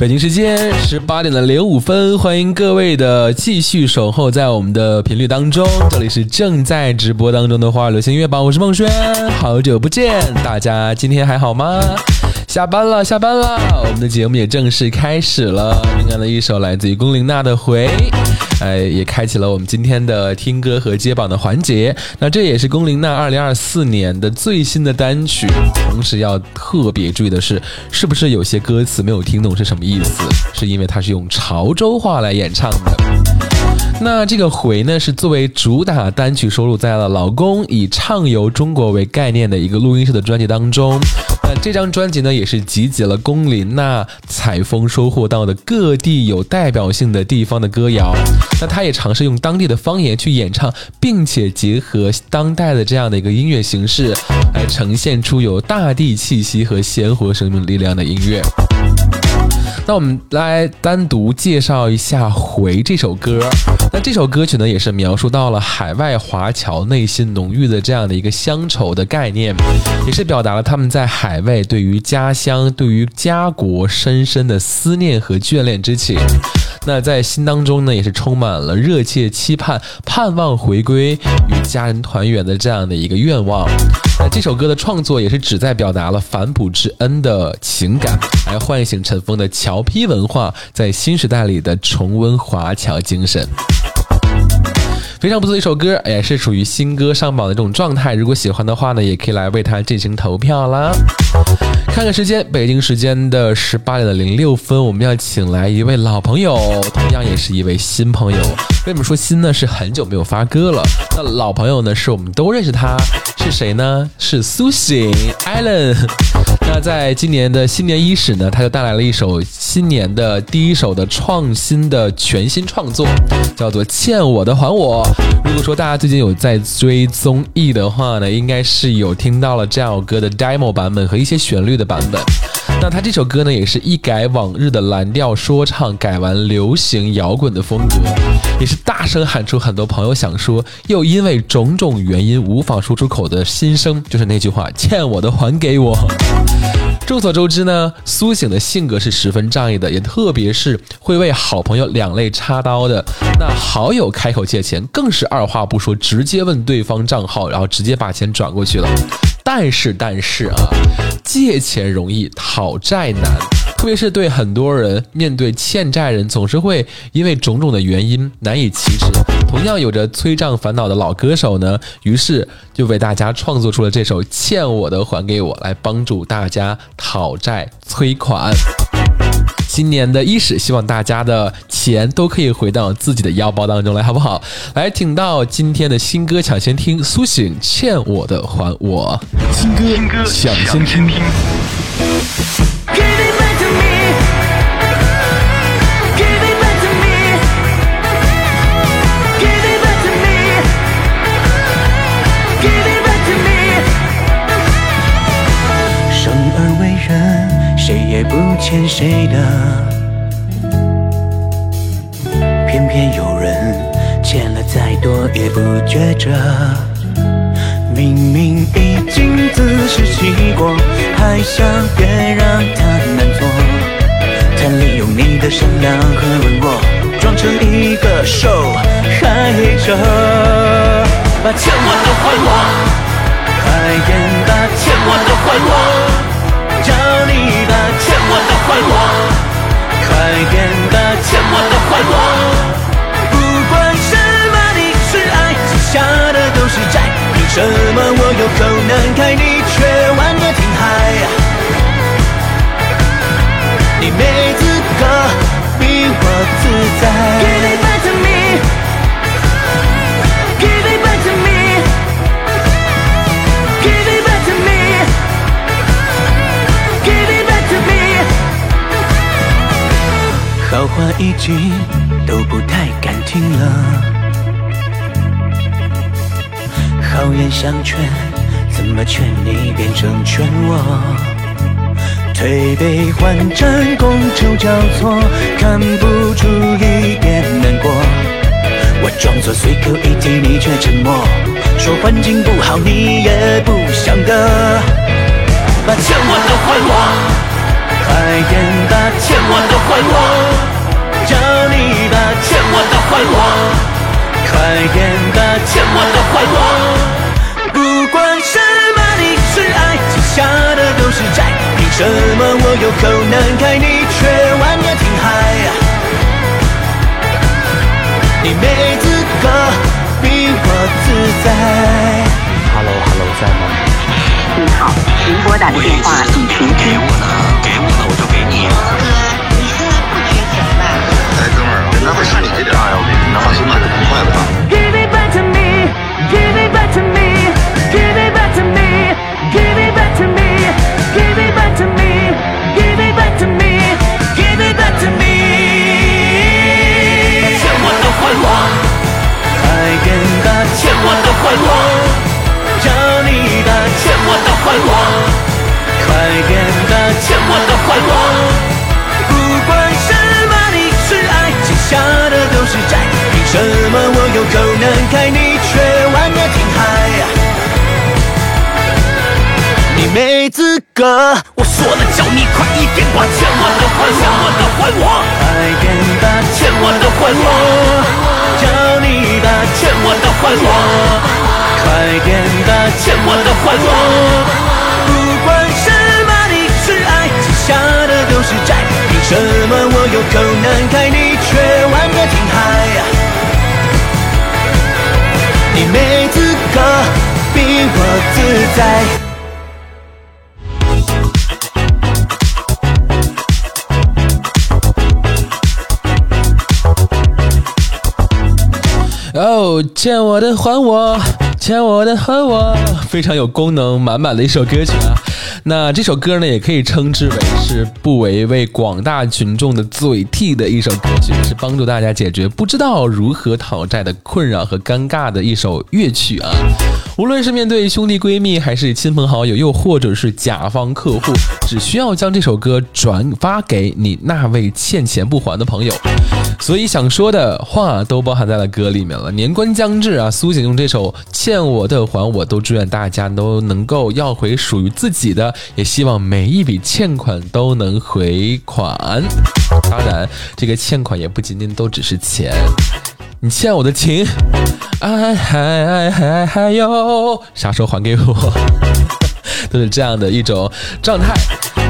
北京时间十八点的零五分，欢迎各位的继续守候在我们的频率当中。这里是正在直播当中的花儿流行音乐榜，我是孟轩，好久不见，大家今天还好吗？下班了，下班了，我们的节目也正式开始了。灵感的一首来自于龚琳娜的《回》。呃，也开启了我们今天的听歌和接榜的环节。那这也是龚琳娜二零二四年的最新的单曲。同时要特别注意的是，是不是有些歌词没有听懂是什么意思？是因为它是用潮州话来演唱的。那这个回呢，是作为主打单曲收录在了老公以畅游中国为概念的一个录音室的专辑当中。这张专辑呢，也是集结了龚琳娜采风收获到的各地有代表性的地方的歌谣。那她也尝试用当地的方言去演唱，并且结合当代的这样的一个音乐形式，来呈现出有大地气息和鲜活生命力量的音乐。那我们来单独介绍一下《回》这首歌。那这首歌曲呢，也是描述到了海外华侨内心浓郁的这样的一个乡愁的概念，也是表达了他们在海外对于家乡、对于家国深深的思念和眷恋之情。那在心当中呢，也是充满了热切期盼、盼望回归与家人团圆的这样的一个愿望。那这首歌的创作也是旨在表达了反哺之恩的情感，来唤醒尘封的侨批文化在新时代里的重温华侨精神。非常不错的一首歌，也是属于新歌上榜的这种状态。如果喜欢的话呢，也可以来为它进行投票啦。看看时间，北京时间的十八点零六分，我们要请来一位老朋友，同样也是一位新朋友。为什么说新呢？是很久没有发歌了。那老朋友呢？是我们都认识他，是谁呢？是苏醒 Allen。那在今年的新年伊始呢，他就带来了一首新年的第一首的创新的全新创作，叫做《欠我的还我》。如果说大家最近有在追综艺的话呢，应该是有听到了这首歌的 demo 版本和一些旋律的版本。那他这首歌呢，也是一改往日的蓝调说唱，改完流行摇滚的风格，也是大声喊出很多朋友想说又因为种种原因无法说出口的心声，就是那句话：欠我的还给我。众所周知呢，苏醒的性格是十分仗义的，也特别是会为好朋友两肋插刀的。那好友开口借钱，更是二话不说，直接问对方账号，然后直接把钱转过去了。但是，但是啊，借钱容易讨债难，特别是对很多人面对欠债人，总是会因为种种的原因难以启齿。同样有着催账烦恼的老歌手呢，于是就为大家创作出了这首《欠我的还给我》，来帮助大家讨债催款。今年的伊始，希望大家的钱都可以回到自己的腰包当中来，好不好？来，听到今天的新歌抢先听，苏醒欠我的还我，新歌抢先听。欠谁的，偏偏有人欠了再多也不觉着。明明已经自食其果，还想别让他难做。他利用你的善良和软弱，装成一个受害者，把欠我的还我。快点把欠我的还我，叫你把还我，快点把欠我的还我。不管什么，你是爱，欠下的都是债。凭什么我有口难开，你却玩得挺嗨？你没话已经都不太敢听了，好言相劝，怎么劝你变成劝我？推杯换盏，觥筹交错，看不出一点难过。我装作随口一提，你却沉默，说环境不好，你也不想的，把欠我的还我。快点把欠我的还我，你把欠我的还我，快点把欠我的还我。不管什么，你是爱，欠下的都是债。凭什么我有口难开，你却玩得挺嗨？你你没资格逼我自在。Hello Hello，在吗？您好，您拨打的电话已停给。我呢，给我呢，我就给你。你现在不缺钱吧？哎，哥们儿，人家会看你这点儿，你能放心买的挺快的吧？欠我的还我，快点的欠我的还我，要你的欠我的还我，快点的欠我的还我。什么我有口难开，你却玩的挺嗨？你没资格，我说了叫你快一点把欠我的还我，欠我的还我，快点把欠我的还我，叫你把欠我的还我，快点把欠我的还我。不管什么，你是爱，欠下的都是债。凭什么我有口难开，你却玩的挺你没资格比我自在。哦，欠我的还我，欠我的还我，非常有功能满满的一首歌曲啊。那这首歌呢，也可以称之为是不为为广大群众的嘴替的一首歌曲，是帮助大家解决不知道如何讨债的困扰和尴尬的一首乐曲啊。无论是面对兄弟闺蜜，还是亲朋好友，又或者是甲方客户，只需要将这首歌转发给你那位欠钱不还的朋友。所以想说的话都包含在了歌里面了。年关将至啊，苏醒用这首《欠我的还我》，都祝愿大家都能够要回属于自己的，也希望每一笔欠款都能回款。当然，这个欠款也不仅仅都只是钱，你欠我的情，爱还爱还还有啥时候还给我？都是这样的一种状态。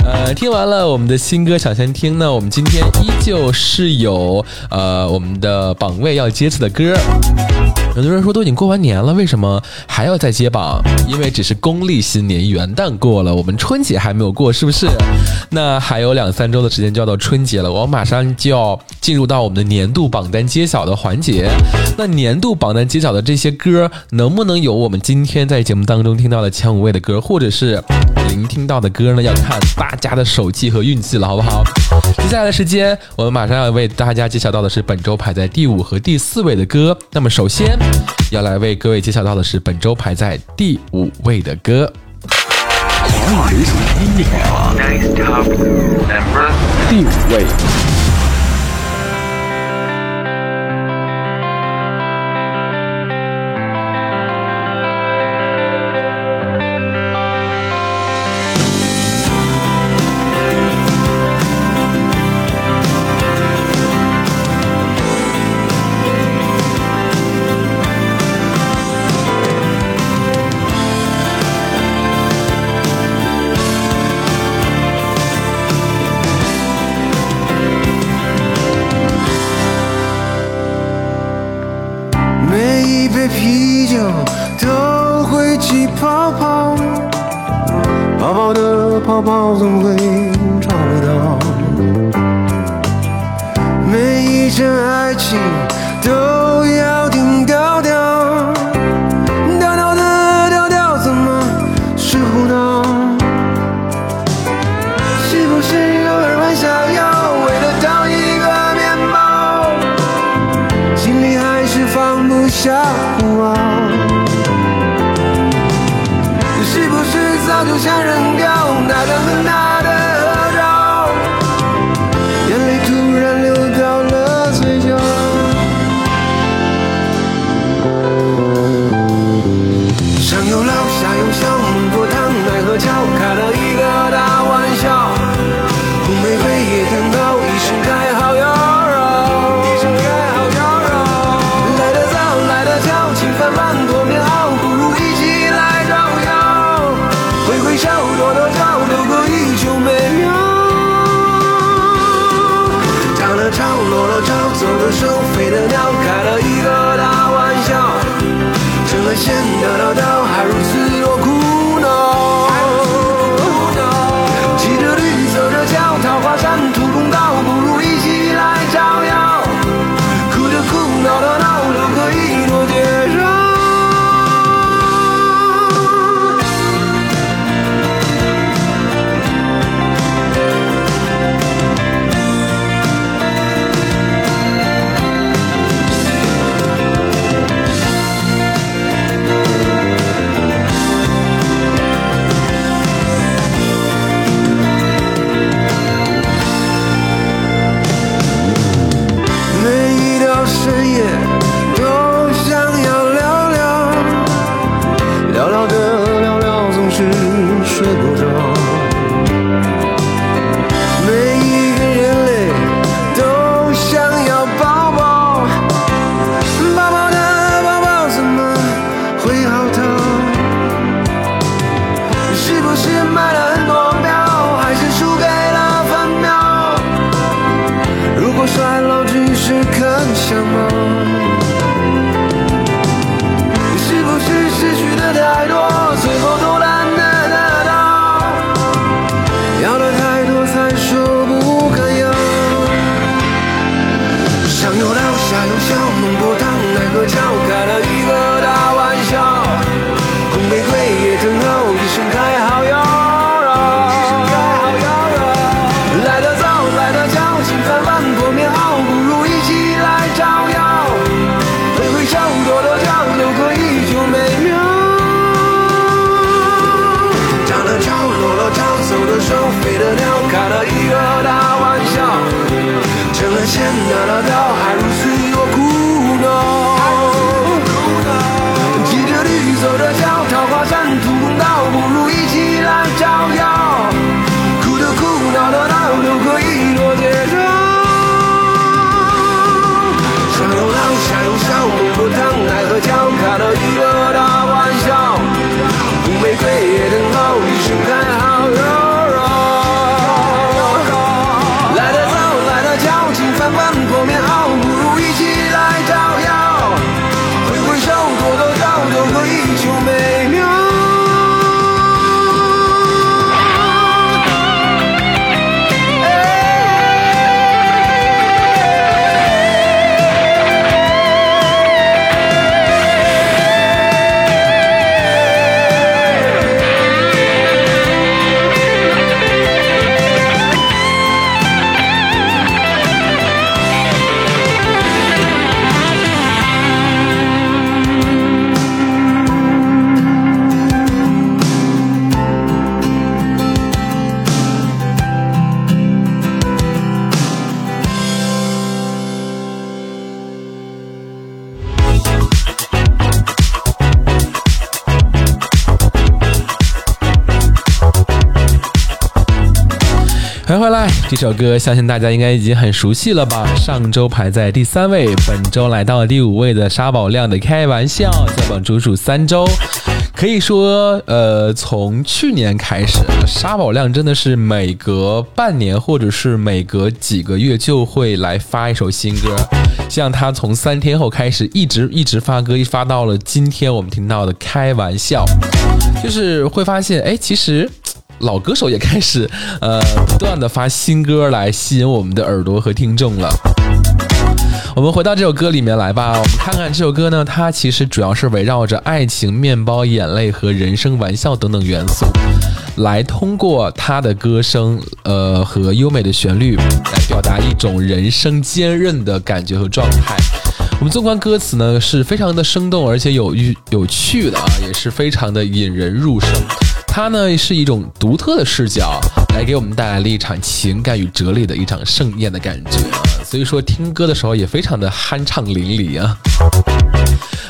呃，听完了我们的新歌抢先听呢，我们今天依旧是有呃我们的榜位要接次的歌。很多人说都已经过完年了，为什么还要再接榜？因为只是公历新年元旦过了，我们春节还没有过，是不是？那还有两三周的时间就要到春节了，我马上就要进入到我们的年度榜单揭晓的环节。那年度榜单揭晓的这些歌，能不能有我们今天在节目当中听到的前五位的歌，或者是聆听到的歌呢？要看大家的手气和运气了，好不好？接下来的时间，我们马上要为大家揭晓到的是本周排在第五和第四位的歌。那么首先要来为各位揭晓到的是本周排在第五位的歌。第五位，这首歌相信大家应该已经很熟悉了吧？上周排在第三位，本周来到了第五位的沙宝亮的《开玩笑》，在榜足数三周。可以说，呃，从去年开始，沙宝亮真的是每隔半年或者是每隔几个月就会来发一首新歌。像他从三天后开始，一直一直发歌，一发到了今天我们听到的《开玩笑》，就是会发现，哎，其实。老歌手也开始，呃，不断的发新歌来吸引我们的耳朵和听众了。我们回到这首歌里面来吧，我们看看这首歌呢，它其实主要是围绕着爱情、面包、眼泪和人生玩笑等等元素，来通过他的歌声，呃，和优美的旋律，来表达一种人生坚韧的感觉和状态。我们纵观歌词呢，是非常的生动，而且有有有趣的啊，也是非常的引人入胜。它呢是一种独特的视角，来给我们带来了一场情感与哲理的一场盛宴的感觉啊！所以说听歌的时候也非常的酣畅淋漓啊。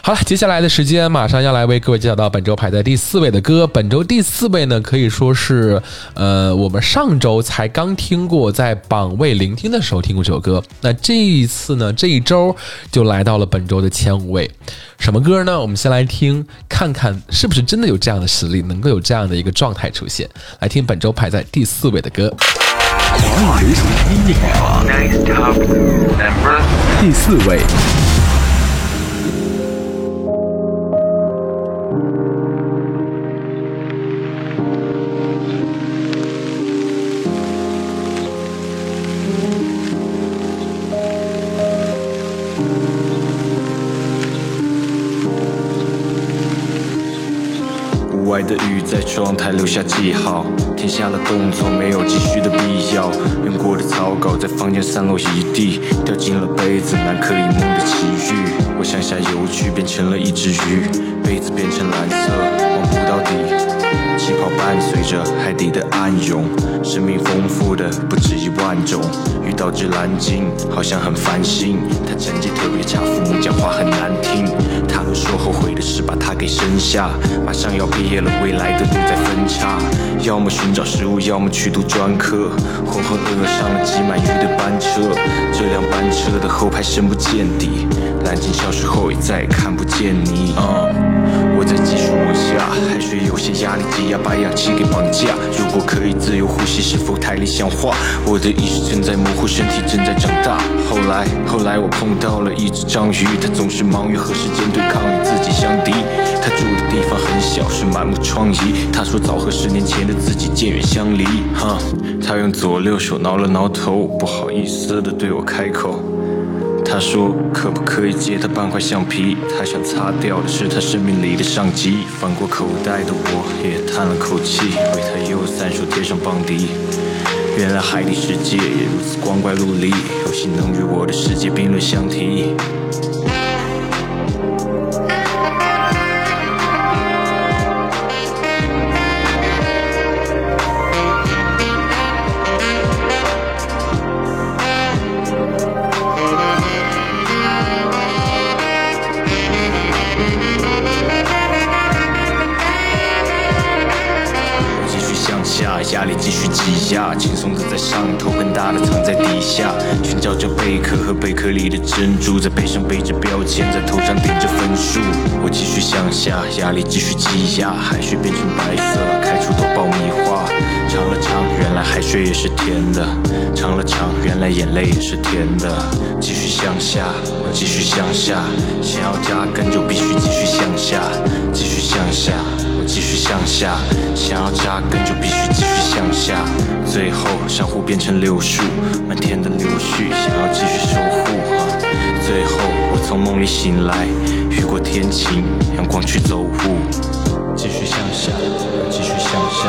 好了，接下来的时间马上要来为各位介绍到本周排在第四位的歌。本周第四位呢，可以说是呃我们上周才刚听过，在榜位聆听的时候听过这首歌。那这一次呢，这一周就来到了本周的前五位。什么歌呢？我们先来听，看看是不是真的有这样的实力，能够有这样的一个状态出现。来听本周排在第四位的歌，第四位。在窗台留下记号，填下了动作，没有继续的必要。用过的草稿在房间散落一地，掉进了杯子，南柯一梦的奇遇。我向下游去，变成了一只鱼，杯子变成蓝色，望不到底。气泡伴随着海底的暗涌，生命丰富的不止一万种。遇到只蓝鲸，好像很烦心，它成绩特别差，父母讲话很难听。说后悔的是把它给生下，马上要毕业了，未来的路在分叉，要么寻找食物，要么去读专科。浑浑噩噩上了挤满鱼的班车，这辆班车的后排深不见底，蓝鲸消失后也再也看不见你。我在继续往下，海水有些压力挤压，把氧气给绑架。如果可以自由呼吸，是否太理想化？我的意识正在模糊，身体正在长大。后来，后来我碰到了一只章鱼，它总是忙于和时间对抗，与自己相敌。它住的地方很小，是满目疮痍。他说早和十年前的自己渐远相离。哈，他用左右手挠了挠头，不好意思的对我开口。他说可不可以借他半块橡皮？他想擦掉的是他生命里的上级。翻过口袋的我也叹了口气，为他又三叔贴上邦迪。原来海底世界也如此光怪陆离，有幸能与我的世界并论相提。在上头，更大的藏在底下。寻找着贝壳和贝壳里的珍珠，在背上背着标签，在头上顶着分数。我继续向下，压力继续积压，海水变成白色，开出朵爆米花。尝了尝，来海水也是甜的；尝了尝，原来眼泪也是甜的。继续向下，继续向下，想要扎根就必须继续向下，继续向下。我继续向下，想要扎根就必须继续向下。最后，珊瑚变成柳树，漫天的柳絮，想要继续守护。最后，我从梦里醒来，雨过天晴，阳光去走步。继续向下，继续向下，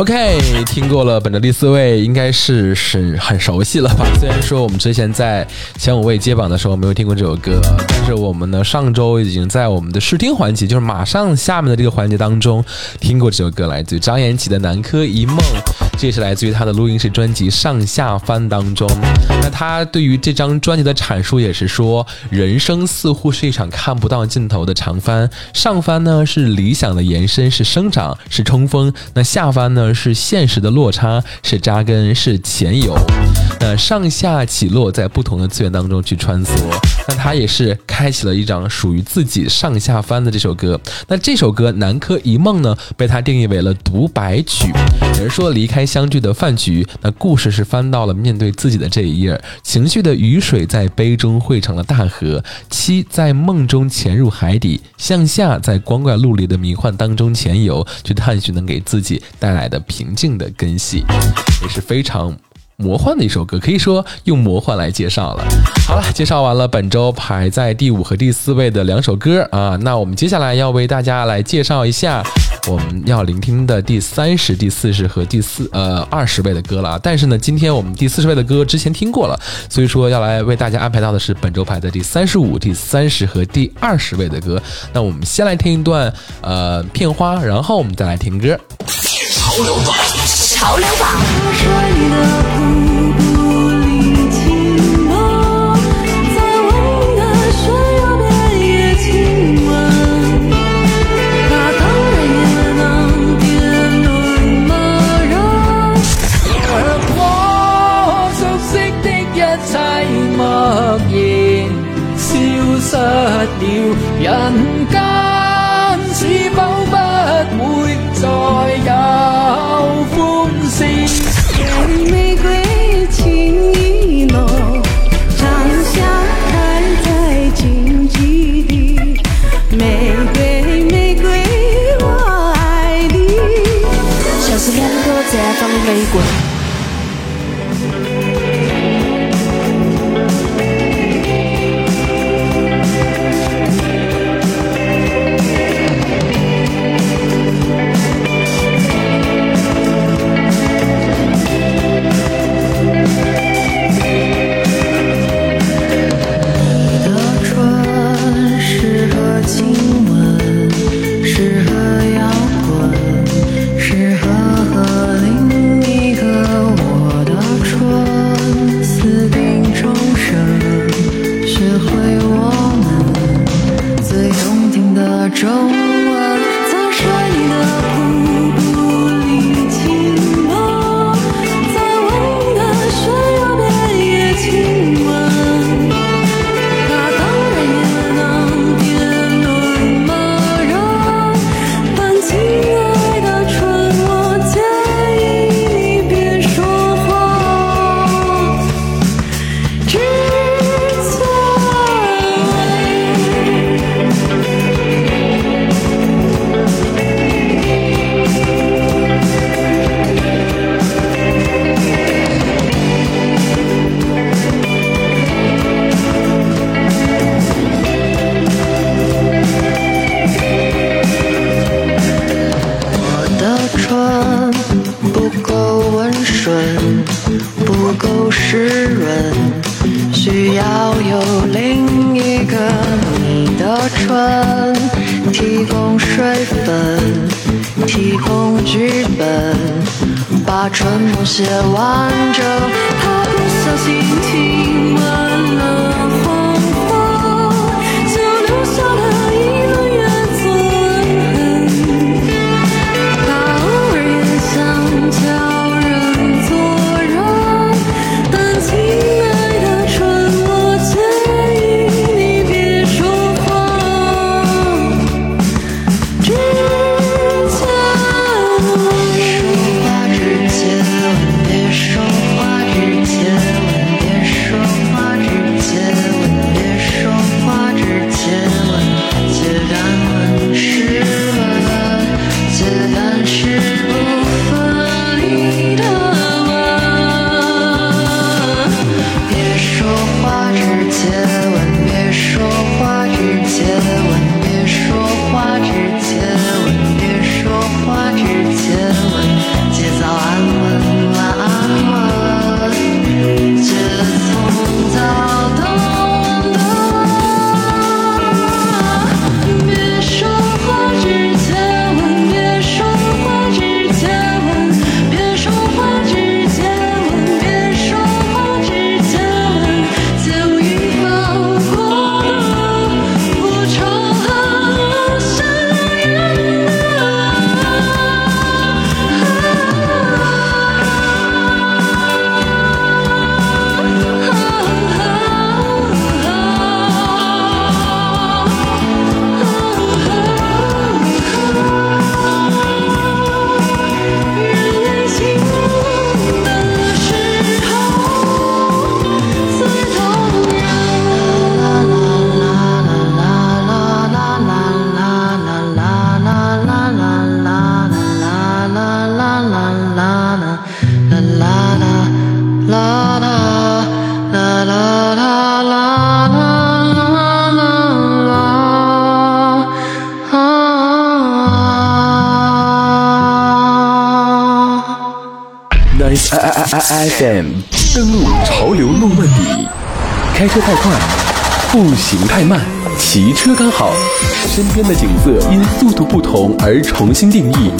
OK，听过了本周第四位，应该是是很熟悉了吧？虽然说我们之前在前五位接榜的时候没有听过这首歌，但是我们呢上周已经在我们的试听环节，就是马上下面的这个环节当中听过这首歌，来自于张颜齐的《南柯一梦》，这是来自于他的录音室专辑《上下翻》当中。那他对于这张专辑的阐述也是说，人生似乎是一场看不到尽头的长帆，上翻呢是理想的延伸，是生长，是冲锋；那下翻呢是现实的落差，是扎根，是前游。那上下起落在不同的资源当中去穿梭，那他也是开启了一张属于自己上下翻的这首歌。那这首歌《南柯一梦》呢，被他定义为了独白曲。有人说离开相聚的饭局，那故事是翻到了面对自己的这一页，情绪的雨水在杯中汇成了大河，七在梦中潜入海底，向下在光怪陆离的迷幻当中潜游，去探寻能给自己带来的平静的根系，也是非常。魔幻的一首歌，可以说用魔幻来介绍了。好了，介绍完了本周排在第五和第四位的两首歌啊，那我们接下来要为大家来介绍一下我们要聆听的第三十、第四十和第四呃二十位的歌了。但是呢，今天我们第四十位的歌之前听过了，所以说要来为大家安排到的是本周排在第三十五、第三十和第二十位的歌。那我们先来听一段呃片花，然后我们再来听歌。潮流榜，潮流榜，Nice I I I I FM 登录潮流诺曼底，开车太快，步行太慢，骑车刚好，身边的景色因速度不同而重新定义。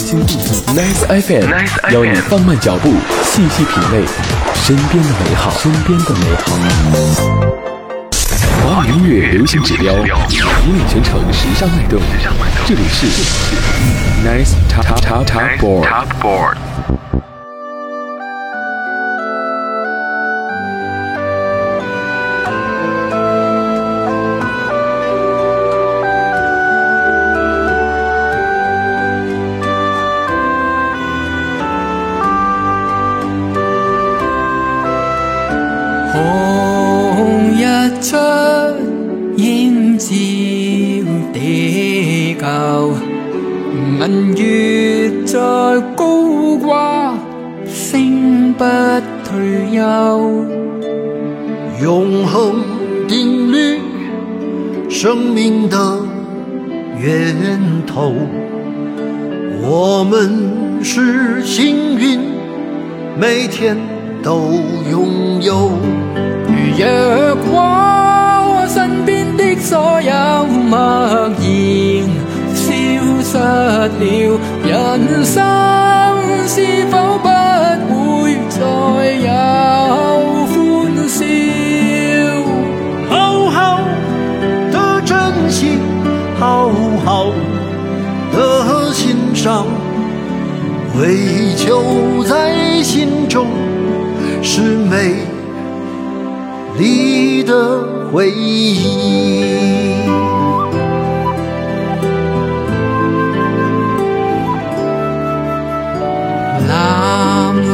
Nice FM 邀你放慢脚步，细细品味身边的美好，身边的美好。华语音乐流行指标，引领全城时尚脉动。这里是 Nice Top Top Top Board。出豔照地球，銀月在高挂，星不退休。永恒定律，生命的源头。我们是幸运，每天都拥有。月光默然消失了，人生是否不会再有歡笑？好好的珍惜，好好的欣赏，唯求在心中是美丽的回忆。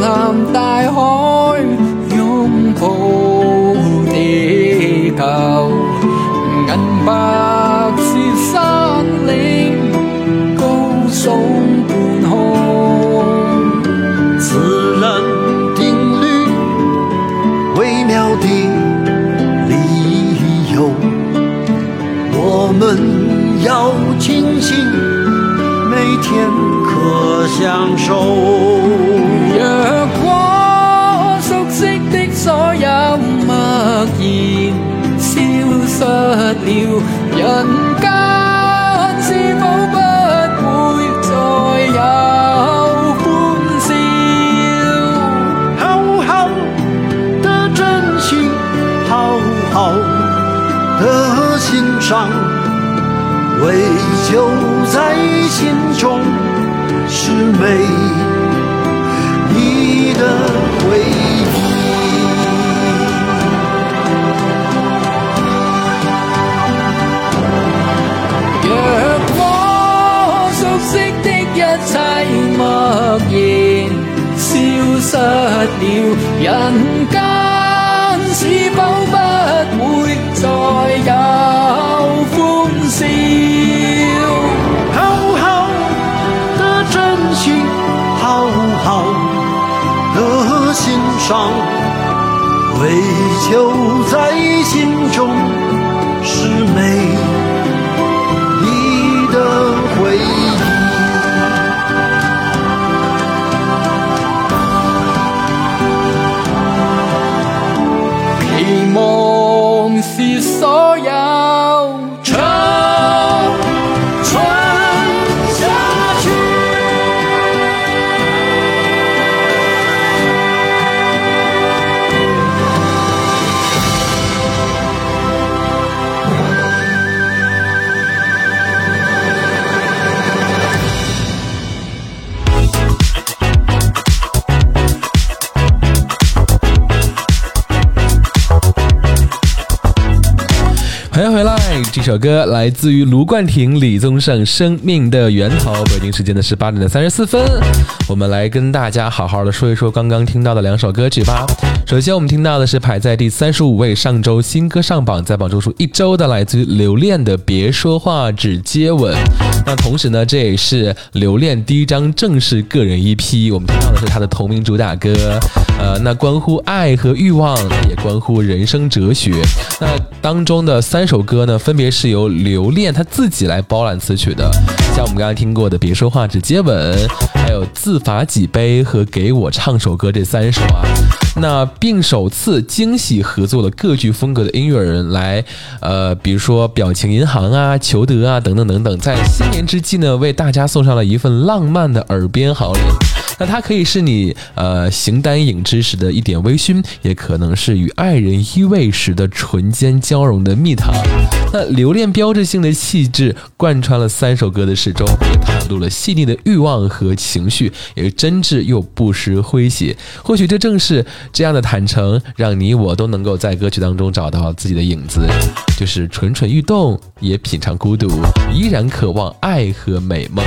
蓝蓝大海拥抱地球，银白是山嶺高耸半空。自然定律，微妙的理由，我们要庆幸每天可享受。求在心中是美丽的回忆。若我熟悉的一切默然消失了，人间是否不会再有伤，为，求在首歌来自于卢冠廷、李宗盛《生命的源头》。北京时间的十八点的三十四分，我们来跟大家好好的说一说刚刚听到的两首歌曲吧。首先，我们听到的是排在第三十五位，上周新歌上榜，在榜周数一周的，来自于留恋的《别说话，只接吻》。那同时呢，这也是留恋第一张正式个人 EP，我们听到的是他的同名主打歌。呃，那关乎爱和欲望，也关乎人生哲学。那当中的三首歌呢，分别是由留恋他自己来包揽词曲的，像我们刚才听过的《别说话，只接吻》，有《自罚几杯》和《给我唱首歌》这三首啊。那并首次惊喜合作了各具风格的音乐人来，呃，比如说表情银行啊、裘德啊等等等等，在新年之际呢，为大家送上了一份浪漫的耳边好礼。那它可以是你呃形单影只时的一点微醺，也可能是与爱人依偎时的唇间交融的蜜糖。那留恋标志性的气质贯穿了三首歌的始终，也袒露了细腻的欲望和情绪，也真挚又不失诙谐。或许这正是这样的坦诚，让你我都能够在歌曲当中找到自己的影子，就是蠢蠢欲动，也品尝孤独，依然渴望爱和美梦。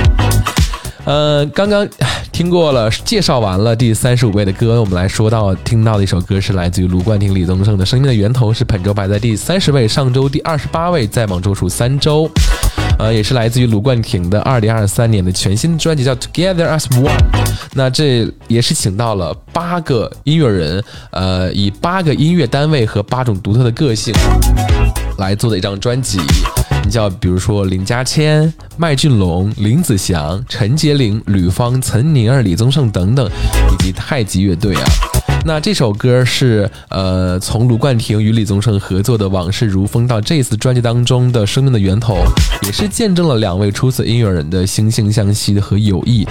呃，刚刚听过了，介绍完了第三十五位的歌，我们来说到听到的一首歌是来自于卢冠廷、李宗盛的《生命的源头》，是本周排在第三十位，上周第二十八位，在榜周数三周。呃，也是来自于卢冠廷的二零二三年的全新专辑叫《Together as One》。那这也是请到了八个音乐人，呃，以八个音乐单位和八种独特的个性来做的一张专辑。你叫比如说林家谦、麦浚龙、林子祥、陈洁玲、吕方、岑宁儿、李宗盛等等，以及太极乐队啊。那这首歌是呃，从卢冠廷与李宗盛合作的《往事如风》到这次专辑当中的《生命的源头》，也是见证了两位出色音乐人的惺惺相惜和友谊。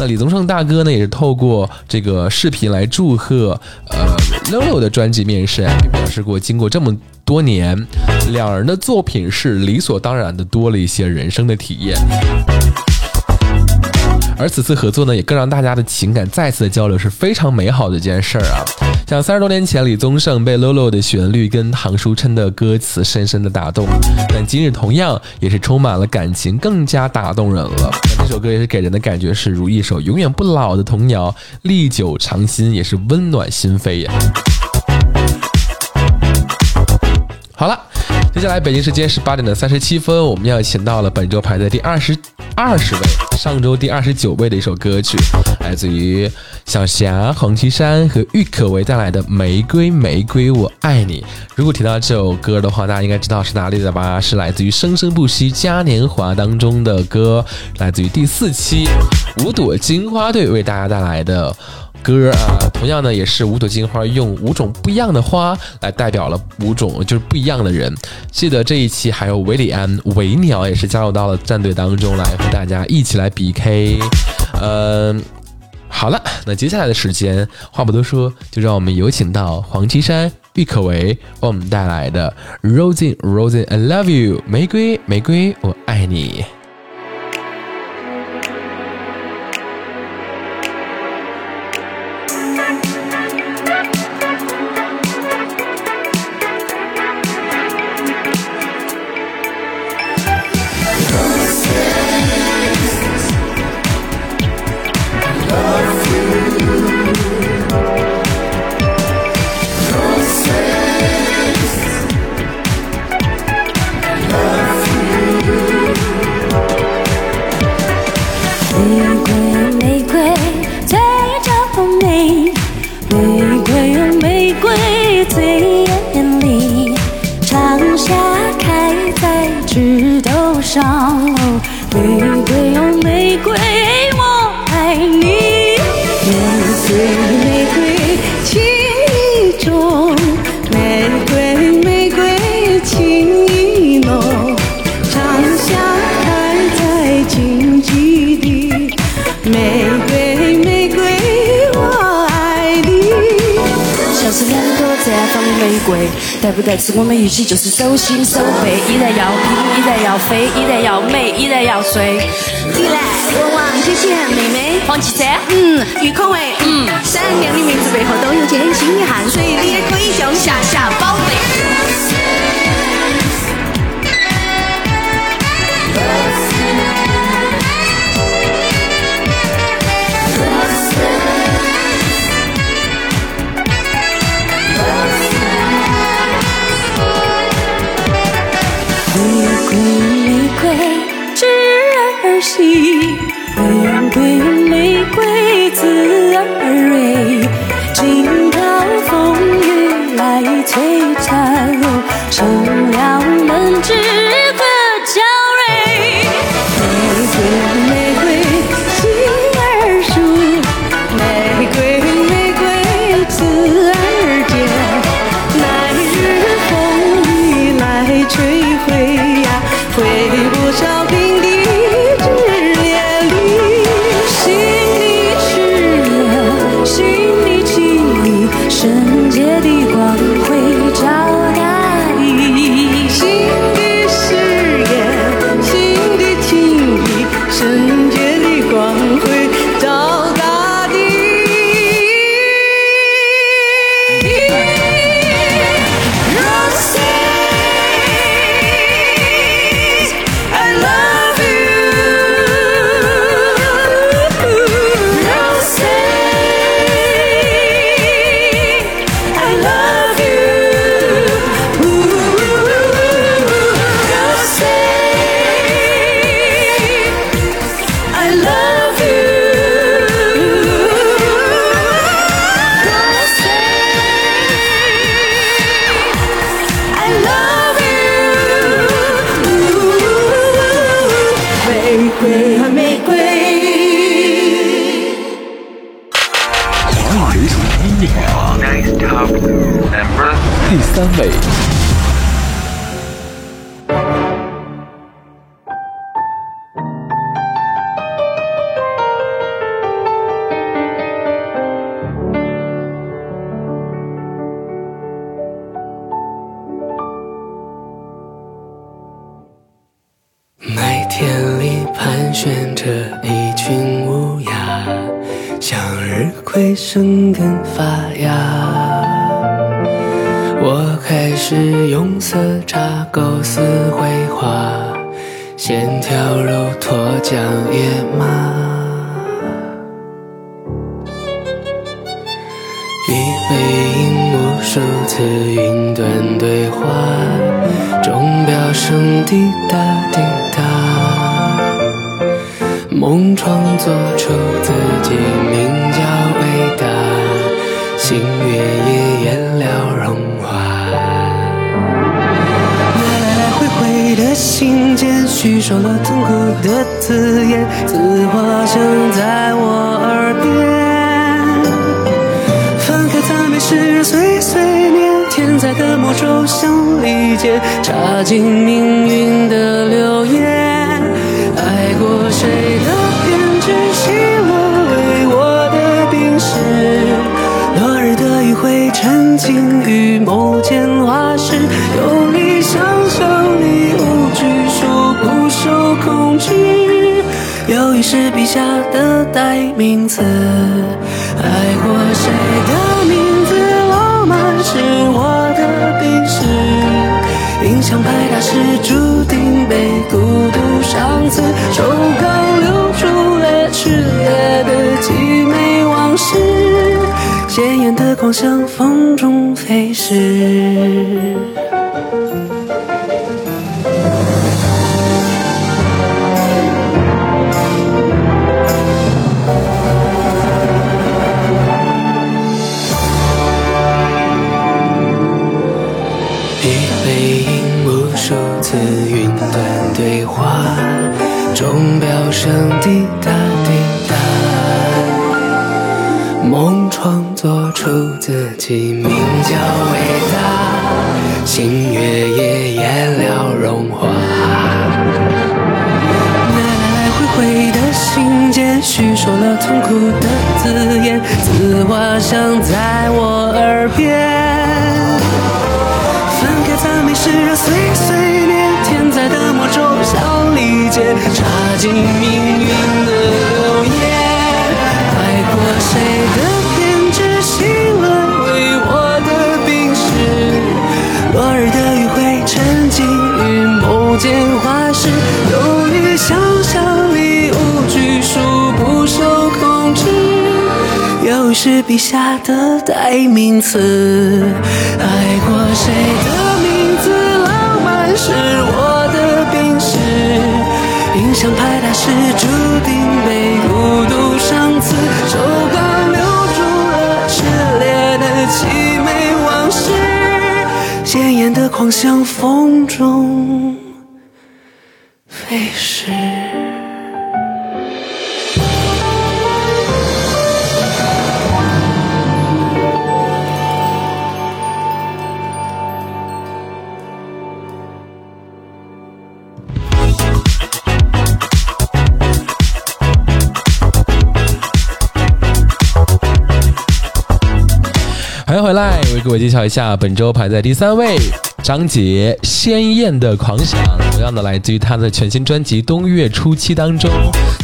那李宗盛大哥呢，也是透过这个视频来祝贺呃 Lolo 的专辑面世，并表示过，经过这么多年，两人的作品是理所当然的多了一些人生的体验。而此次合作呢，也更让大家的情感再次的交流，是非常美好的一件事儿啊！像三十多年前，李宗盛被 Lolo 的旋律跟唐书琛的歌词深深的打动，但今日同样也是充满了感情，更加打动人了。这首歌也是给人的感觉是如一首永远不老的童谣，历久常新，也是温暖心扉呀。好了。接下来，北京时间十八点的三十七分，我们要请到了本周排在第二十二十位，上周第二十九位的一首歌曲，来自于小霞、黄绮珊和郁可唯带来的《玫瑰玫瑰我爱你》。如果提到这首歌的话，大家应该知道是哪里的吧？是来自于《生生不息嘉年华》当中的歌，来自于第四期五朵金花队为大家带来的。歌啊，同样呢，也是五朵金花用五种不一样的花来代表了五种就是不一样的人。记得这一期还有维里安、维鸟也是加入到了战队当中来和大家一起来 PK。嗯，好了，那接下来的时间话不多说，就让我们有请到黄绮珊、郁可唯为我们带来的《Rosie Rosie I Love You》玫瑰玫瑰我爱你。带不带刺？我们一起就是手心手背，依然要拼，依然要飞，依然要美，依然要碎。迪兰、国王、姐姐、妹妹、黄绮珊，嗯，郁可唯，嗯，闪亮的名字背后都有艰辛的汗水，你也可以叫夏夏玫瑰啊玫瑰。华语流行音乐第三位。脱缰野马。已回应无数次云端对话，钟表声滴答滴答。梦创作出自己名叫伟大，星月夜信件，叙说了痛苦的字眼，字花声在我耳边。分开赞美诗碎碎念，天才的魔咒像利剑，插进命运的流言。爱过谁的是笔下的代名词，爱过谁的名字，浪漫是我的病史。印象派大师注定被孤独赏赐，手稿流出了炽烈的凄美往事，鲜艳的光向风中飞逝。痛苦的字眼，字花香在我耳边。翻开赞美诗，碎碎念，天才的魔咒像利剑，插进命运的流言。爱过谁的偏执，喜乐为我的病逝。落日的余晖沉浸于某间画室，是笔下的代名词，爱过谁的名字，浪漫是我的病史。印象派大师注定被孤独伤刺，手稿留住了炽烈的凄美往事，鲜艳的狂想风中飞逝。给我，介绍一下本周排在第三位张杰《鲜艳的狂想》，同样的来自于他的全新专辑《冬月初七》当中。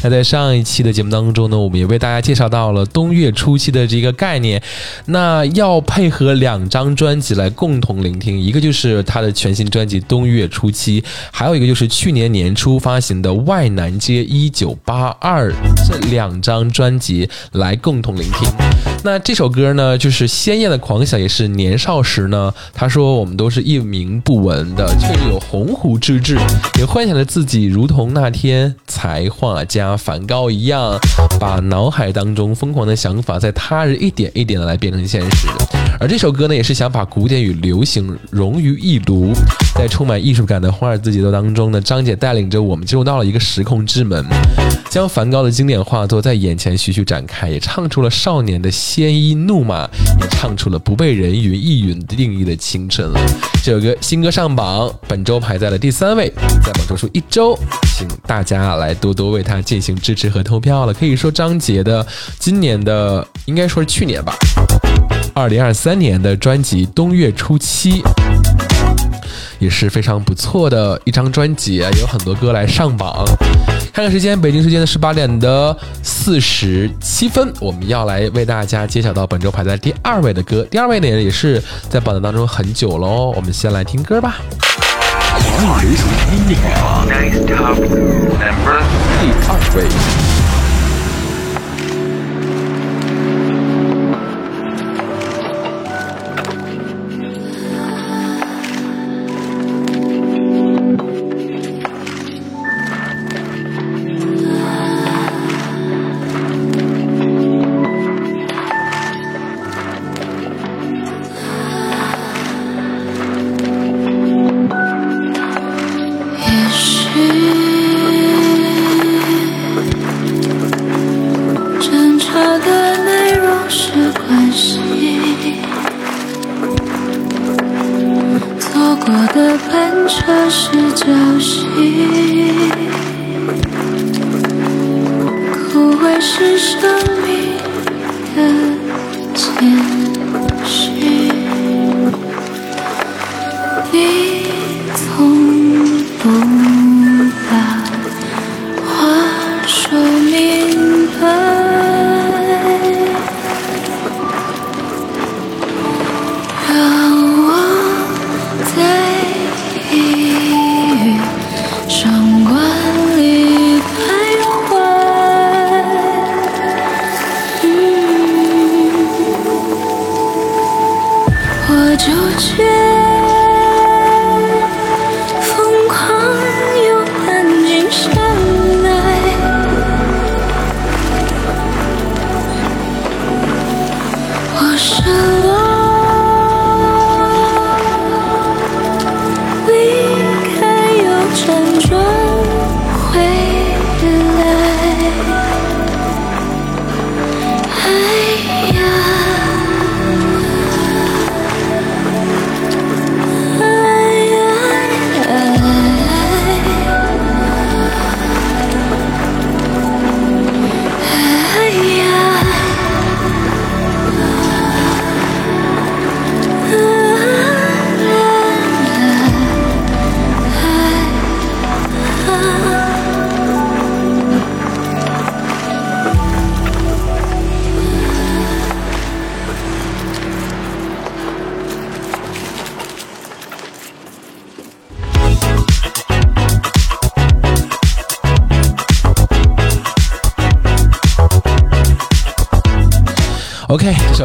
那在上一期的节目当中呢，我们也为大家介绍到了冬月初七的这个概念。那要配合两张专辑来共同聆听，一个就是他的全新专辑《冬月初七》，还有一个就是去年年初发行的《外南街一九八二》这两张专辑来共同聆听。那这首歌呢，就是鲜艳的狂想，也是年少时呢，他说我们都是一名不闻的，却有鸿鹄之志，也幻想着自己如同那天才画家梵高一样，把脑海当中疯狂的想法在他人一点一点的来变成现实。而这首歌呢，也是想把古典与流行融于一炉，在充满艺术感的华尔兹节奏当中呢，张姐带领着我们进入到了一个时空之门，将梵高的经典画作在眼前徐徐展开，也唱出了少年的鲜衣怒马，也唱出了不被人云亦云定义的青春了。这首歌新歌上榜，本周排在了第三位，在榜周数一周，请大家来多多为他进行支持和投票了。可以说张杰的今年的，应该说是去年吧。二零二三年的专辑《冬月初七》也是非常不错的一张专辑，有很多歌来上榜。看看看时间，北京时间的十八点的四十七分，我们要来为大家揭晓到本周排在第二位的歌。第二位呢也是在榜单当中很久喽。我们先来听歌吧。华语流行音乐榜第二位。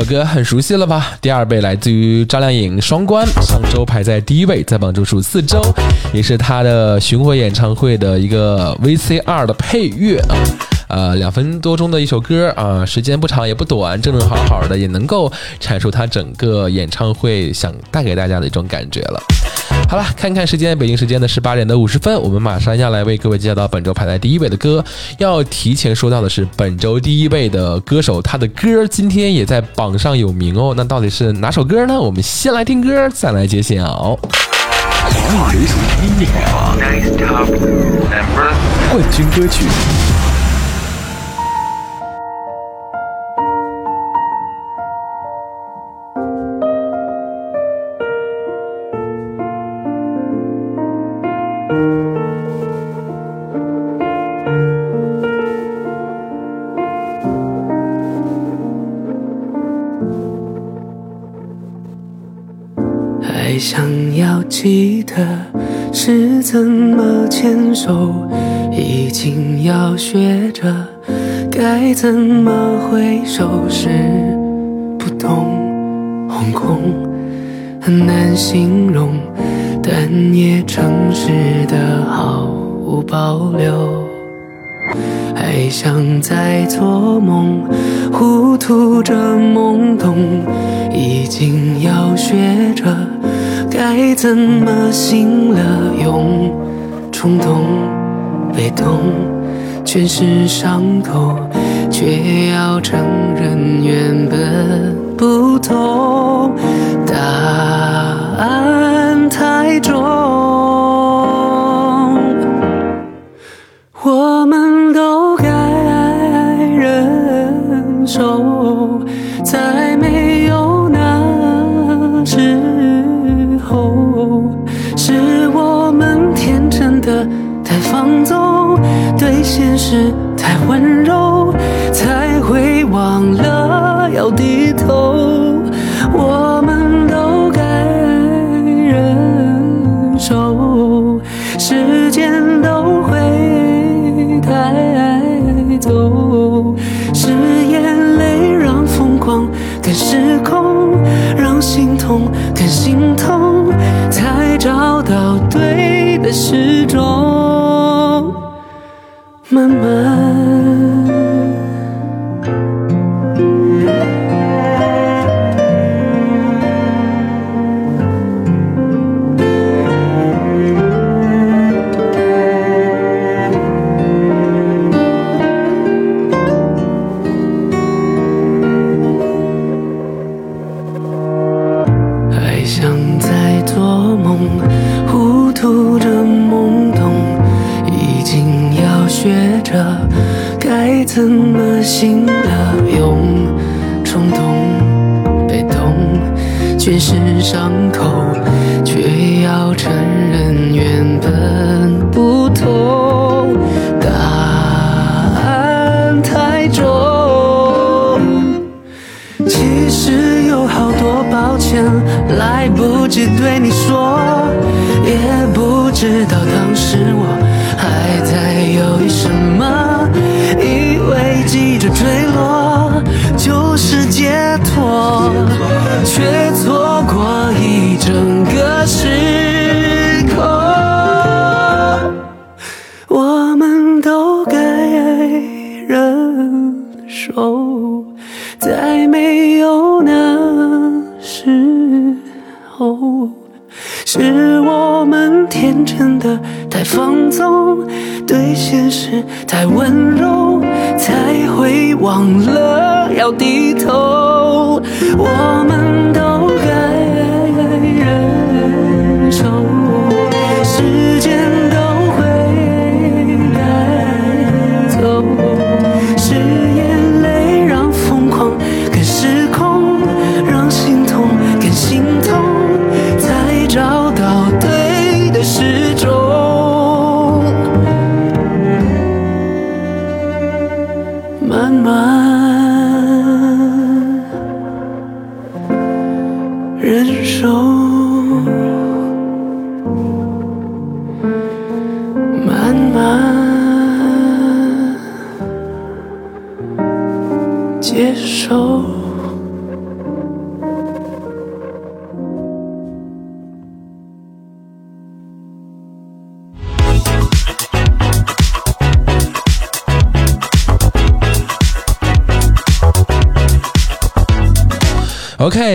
歌很熟悉了吧？第二位来自于张靓颖，《双关》，上周排在第一位，在榜中数四周，也是她的巡回演唱会的一个 VCR 的配乐啊。呃，两分多钟的一首歌啊，时间不长也不短，正正好好的，也能够阐述她整个演唱会想带给大家的一种感觉了。好了，看看时间，北京时间的十八点的五十分，我们马上要来为各位介绍到本周排在第一位的歌。要提前说到的是，本周第一位的歌手，他的歌今天也在榜上有名哦。那到底是哪首歌呢？我们先来听歌，再来揭晓。华语流行音乐榜冠军歌曲。还想要记得是怎么牵手，已经要学着该怎么挥手，是不懂惶恐，很难形容，但也诚实的毫无保留。还想再做梦，糊涂着懵懂，已经要学着该怎么醒了用，冲动被动全是伤口，却要承认原本不同，答案太重。我们手，在没有那时候，是我们天真的太放纵，对现实太温柔，才会忘了要低是。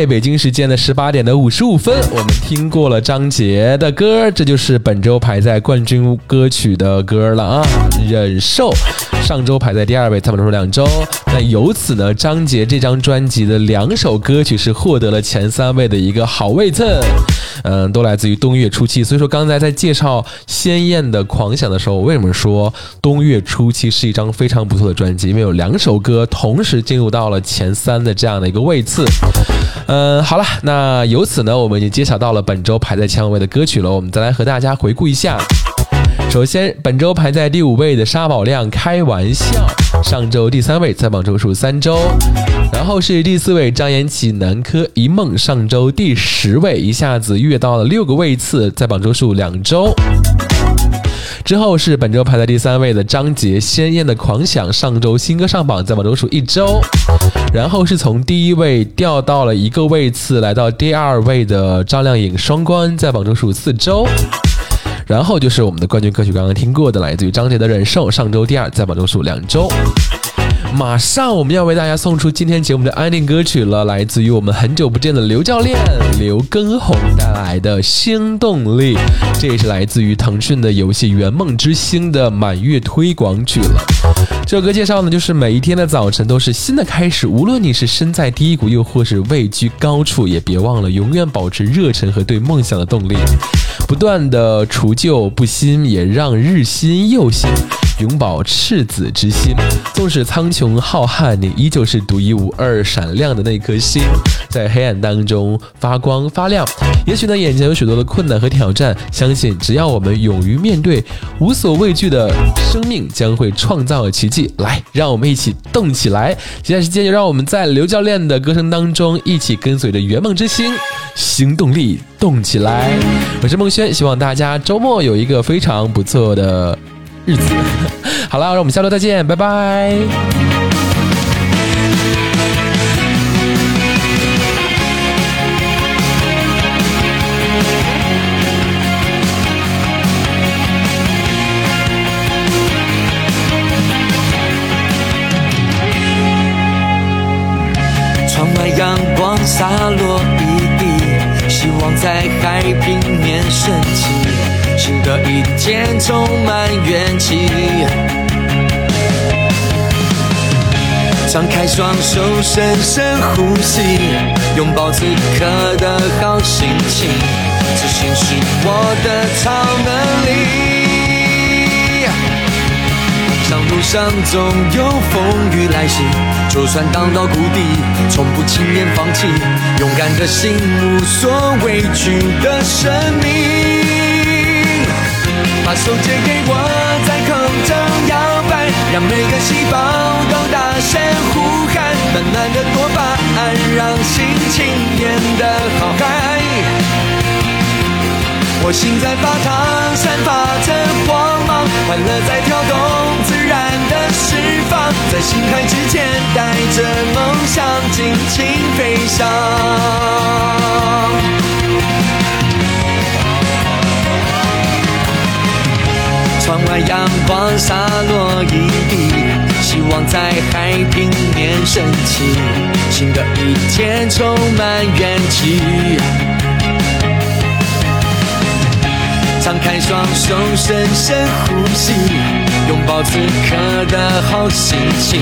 北京时间的十八点的五十五分，我们听过了张杰的歌，这就是本周排在冠军歌曲的歌了啊，《忍受》。上周排在第二位，他们说两周。那由此呢，张杰这张专辑的两首歌曲是获得了前三位的一个好位次，嗯，都来自于冬月初期。所以说，刚才在介绍《鲜艳的狂想》的时候，我为什么说冬月初期是一张非常不错的专辑？因为有两首歌同时进入到了前三的这样的一个位次。嗯，好了，那由此呢，我们已经揭晓到了本周排在前五位的歌曲了。我们再来和大家回顾一下。首先，本周排在第五位的沙宝亮《开玩笑》，上周第三位，在榜周数三周。然后是第四位张延启《南柯一梦》，上周第十位，一下子跃到了六个位次，在榜周数两周。之后是本周排在第三位的张杰《鲜艳的狂想》，上周新歌上榜，在榜中数一周。然后是从第一位掉到了一个位次，来到第二位的张靓颖《双关》，在榜中数四周。然后就是我们的冠军歌曲，刚刚听过的，来自于张杰的《忍受》，上周第二，在榜中数两周。马上我们要为大家送出今天节目的安定歌曲了，来自于我们很久不见的刘教练刘畊宏带来的《新动力》，这也是来自于腾讯的游戏《圆梦之星》的满月推广曲了。这首歌介绍呢，就是每一天的早晨都是新的开始，无论你是身在低谷，又或是位居高处，也别忘了永远保持热忱和对梦想的动力，不断的除旧布新，也让日新又新。永葆赤子之心。纵使苍穹浩瀚，你依旧是独一无二、闪亮的那颗星，在黑暗当中发光发亮。也许呢，眼前有许多的困难和挑战，相信只要我们勇于面对，无所畏惧的生命将会创造奇迹。来，让我们一起动起来！接下来时间就让我们在刘教练的歌声当中，一起跟随着圆梦之星，行动力动起来。我是孟轩，希望大家周末有一个非常不错的日子。好了，让我们下周再见，拜拜。窗外阳光洒落一地，希望在海平面升的一天充满元气。张开双手，深深呼吸，拥抱此刻的好心情，自信是我的超能力。上路上总有风雨来袭，就算荡到谷底，从不轻言放弃。勇敢的心，无所畏惧的生命。把手借给我，在空中摇摆，让每个细胞都大声呼喊。慢慢的多巴胺，让心情变得好嗨。我心在发烫，散发着光芒，快乐在跳动，自然的释放，在心海之间，带着梦想尽情飞翔。窗外阳光洒落一地，希望在海平面升起，新的一天充满元气。张开双手，深深呼吸，拥抱此刻的好心情。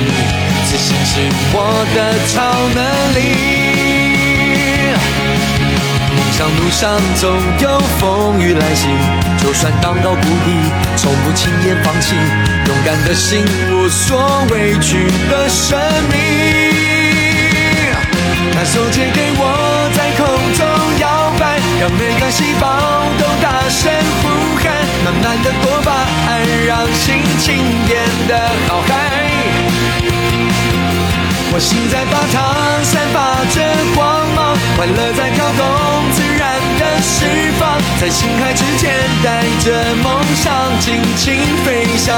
自信是我的超能力。路上总有风雨来袭，就算荡到谷底，从不轻言放弃。勇敢的心，无所畏惧的生命。把手借给我，在空中摇摆，让每个细胞都大声呼喊。慢慢的多巴爱，让心情变得好嗨。我心在发烫，散发着光芒，欢乐在跳动自然的释放在心海之间带着梦想尽情飞翔。